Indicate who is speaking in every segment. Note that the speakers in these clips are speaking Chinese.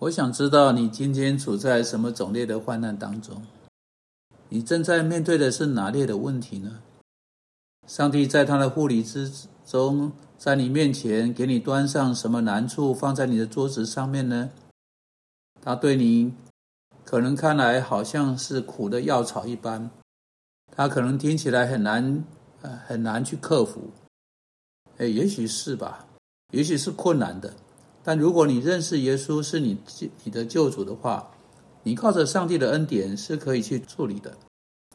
Speaker 1: 我想知道你今天处在什么种类的患难当中？你正在面对的是哪类的问题呢？上帝在他的护理之中，在你面前给你端上什么难处，放在你的桌子上面呢？他对你可能看来好像是苦的药草一般，他可能听起来很难，呃，很难去克服。哎，也许是吧，也许是困难的。但如果你认识耶稣是你你的救主的话，你靠着上帝的恩典是可以去处理的。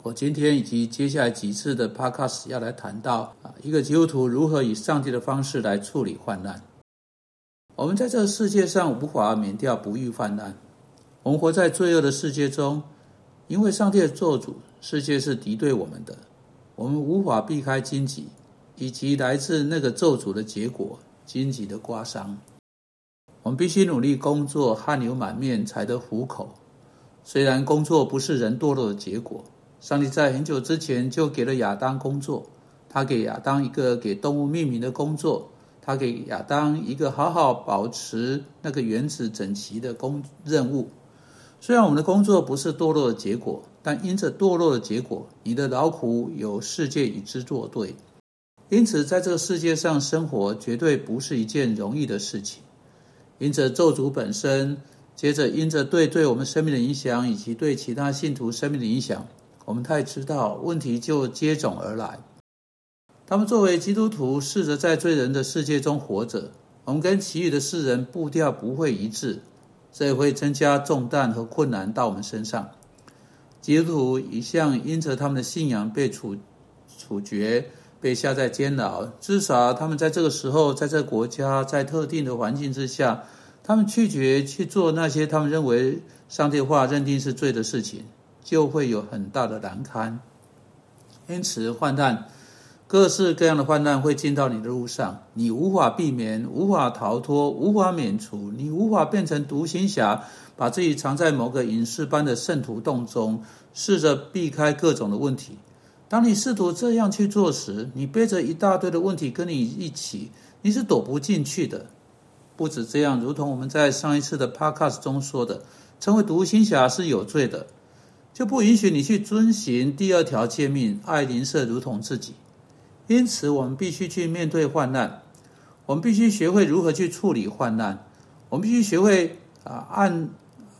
Speaker 1: 我今天以及接下来几次的 podcast 要来谈到啊，一个基督徒如何以上帝的方式来处理患难。我们在这个世界上无法免掉不遇患难。我们活在罪恶的世界中，因为上帝的做主，世界是敌对我们的，我们无法避开荆棘，以及来自那个咒诅的结果——荆棘的刮伤。我们必须努力工作，汗流满面才得糊口。虽然工作不是人堕落的结果，上帝在很久之前就给了亚当工作。他给亚当一个给动物命名的工作，他给亚当一个好好保持那个原子整齐的工任务。虽然我们的工作不是堕落的结果，但因着堕落的结果，你的劳苦有世界与之作对。因此，在这个世界上生活绝对不是一件容易的事情。因着咒诅本身，接着因着对对我们生命的影响，以及对其他信徒生命的影响，我们太知道问题就接踵而来。他们作为基督徒，试着在罪人的世界中活着，我们跟其余的世人步调不会一致，这也会增加重担和困难到我们身上。基督徒一向因着他们的信仰被处处决。被下在监牢，至少他们在这个时候，在这个国家，在特定的环境之下，他们拒绝去做那些他们认为上帝话认定是罪的事情，就会有很大的难堪。因此，患难，各式各样的患难会进到你的路上，你无法避免，无法逃脱，无法免除，你无法变成独行侠，把自己藏在某个隐士般的圣徒洞中，试着避开各种的问题。当你试图这样去做时，你背着一大堆的问题跟你一起，你是躲不进去的。不止这样，如同我们在上一次的 podcast 中说的，成为独行侠是有罪的，就不允许你去遵循第二条诫命：爱邻舍如同自己。因此，我们必须去面对患难，我们必须学会如何去处理患难，我们必须学会啊，按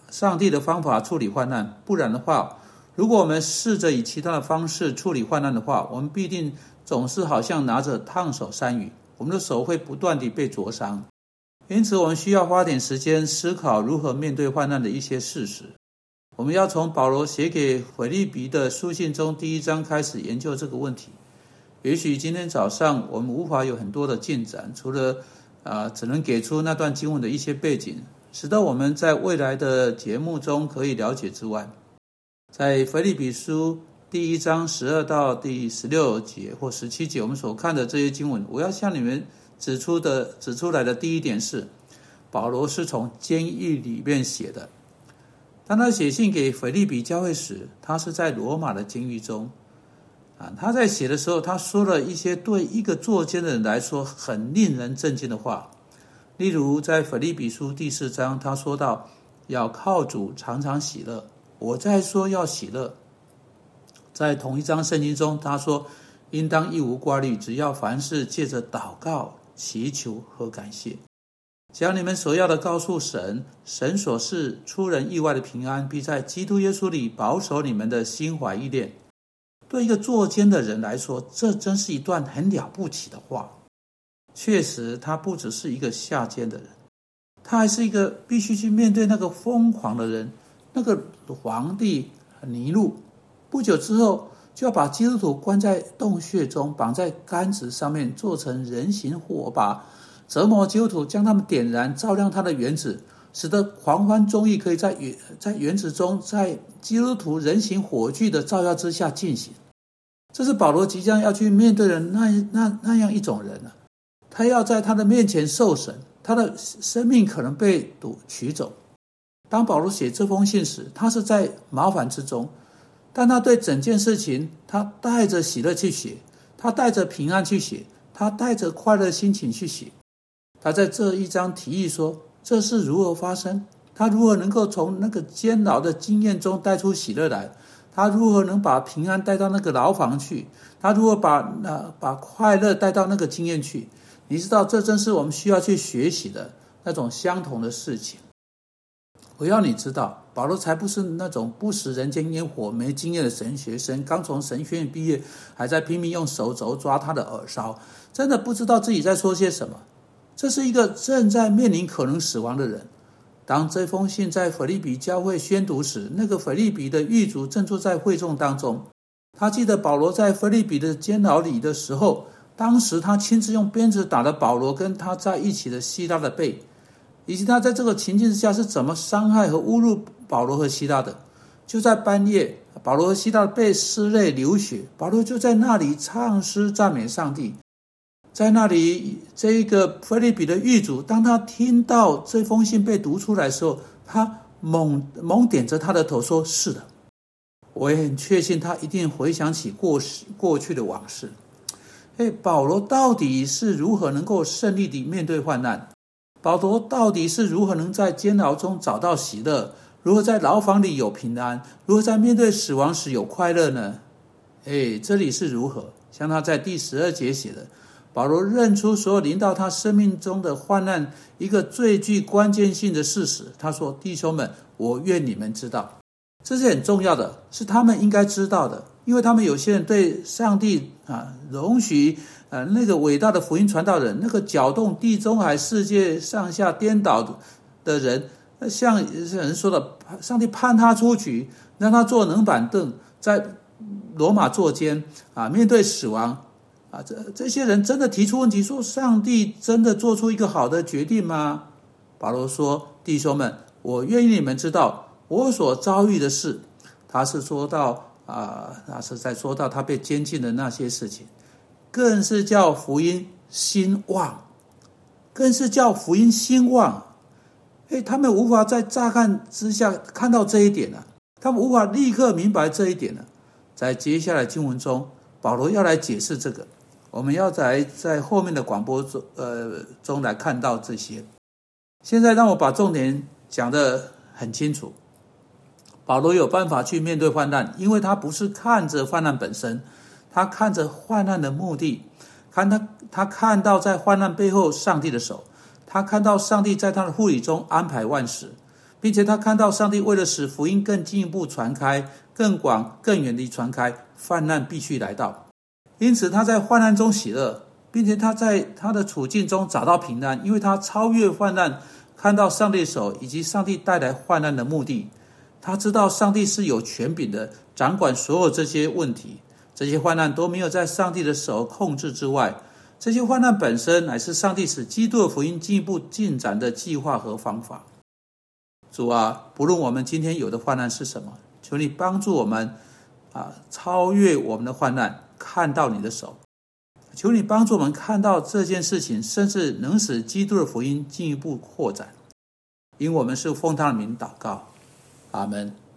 Speaker 1: 上帝的方法处理患难，不然的话。如果我们试着以其他的方式处理患难的话，我们必定总是好像拿着烫手山芋，我们的手会不断地被灼伤。因此，我们需要花点时间思考如何面对患难的一些事实。我们要从保罗写给腓利比的书信中第一章开始研究这个问题。也许今天早上我们无法有很多的进展，除了啊，只能给出那段经文的一些背景，使得我们在未来的节目中可以了解之外。在腓立比书第一章十二到第十六节或十七节，我们所看的这些经文，我要向你们指出的、指出来的第一点是，保罗是从监狱里面写的。当他写信给腓立比教会时，他是在罗马的监狱中。啊，他在写的时候，他说了一些对一个作监的人来说很令人震惊的话。例如，在腓立比书第四章，他说到要靠主常常喜乐。我在说要喜乐，在同一章圣经中，他说应当一无挂虑，只要凡事借着祷告、祈求和感谢，将你们所要的告诉神，神所示出人意外的平安，必在基督耶稣里保守你们的心怀意念。对一个作奸的人来说，这真是一段很了不起的话。确实，他不只是一个下贱的人，他还是一个必须去面对那个疯狂的人。那个皇帝尼禄不久之后就要把基督徒关在洞穴中，绑在杆子上面，做成人形火把，折磨基督徒，将他们点燃，照亮他的原子，使得狂欢综艺可以在原在原子中，在基督徒人形火炬的照耀之下进行。这是保罗即将要去面对的那那那样一种人啊！他要在他的面前受审，他的生命可能被夺取走。当保罗写这封信时，他是在麻烦之中，但他对整件事情，他带着喜乐去写，他带着平安去写，他带着快乐心情去写。他在这一章提议说：“这是如何发生？”他如何能够从那个煎熬的经验中带出喜乐来？他如何能把平安带到那个牢房去？他如何把那把快乐带到那个经验去？你知道，这正是我们需要去学习的那种相同的事情。我要你知道，保罗才不是那种不食人间烟火、没经验的神学生，刚从神学院毕业，还在拼命用手肘抓他的耳梢，真的不知道自己在说些什么。这是一个正在面临可能死亡的人。当这封信在腓利比教会宣读时，那个腓利比的狱卒正坐在会众当中。他记得保罗在腓利比的监牢里的时候，当时他亲自用鞭子打了保罗跟他在一起的希拉的背，以及他在这个情境之下是怎么伤害和侮辱保罗和希拉的。就在半夜，保罗和希拉被撕裂流血，保罗就在那里唱诗赞美上帝。在那里，这一个菲利比的狱主，当他听到这封信被读出来的时候，他猛猛点着他的头说：“是的，我也很确信，他一定回想起过过去的往事。”哎，保罗到底是如何能够胜利地面对患难？保罗到底是如何能在监牢中找到喜乐？如何在牢房里有平安？如何在面对死亡时有快乐呢？哎，这里是如何？像他在第十二节写的。保罗认出所有临到他生命中的患难一个最具关键性的事实。他说：“弟兄们，我愿你们知道，这是很重要的，是他们应该知道的。因为他们有些人对上帝啊，容许呃那个伟大的福音传道人，那个搅动地中海世界上下颠倒的人，像人说的，上帝判他出局，让他坐冷板凳，在罗马坐监啊，面对死亡。”啊，这这些人真的提出问题，说上帝真的做出一个好的决定吗？保罗说：“弟兄们，我愿意你们知道我所遭遇的事。”他是说到啊，那是在说到他被监禁的那些事情，更是叫福音兴旺，更是叫福音兴旺。哎，他们无法在乍看之下看到这一点呢，他们无法立刻明白这一点呢。在接下来经文中，保罗要来解释这个。我们要在在后面的广播中，呃，中来看到这些。现在让我把重点讲的很清楚。保罗有办法去面对患难，因为他不是看着患难本身，他看着患难的目的，看他他看到在患难背后上帝的手，他看到上帝在他的护理中安排万事，并且他看到上帝为了使福音更进一步传开、更广、更远地传开，患难必须来到。因此，他在患难中喜乐，并且他在他的处境中找到平安，因为他超越患难，看到上帝的手以及上帝带来患难的目的。他知道上帝是有权柄的，掌管所有这些问题。这些患难都没有在上帝的手控制之外。这些患难本身乃是上帝使基督的福音进一步进展的计划和方法。主啊，不论我们今天有的患难是什么，求你帮助我们啊，超越我们的患难。看到你的手，求你帮助我们看到这件事情，甚至能使基督的福音进一步扩展。因我们是奉他的名祷告，Amen.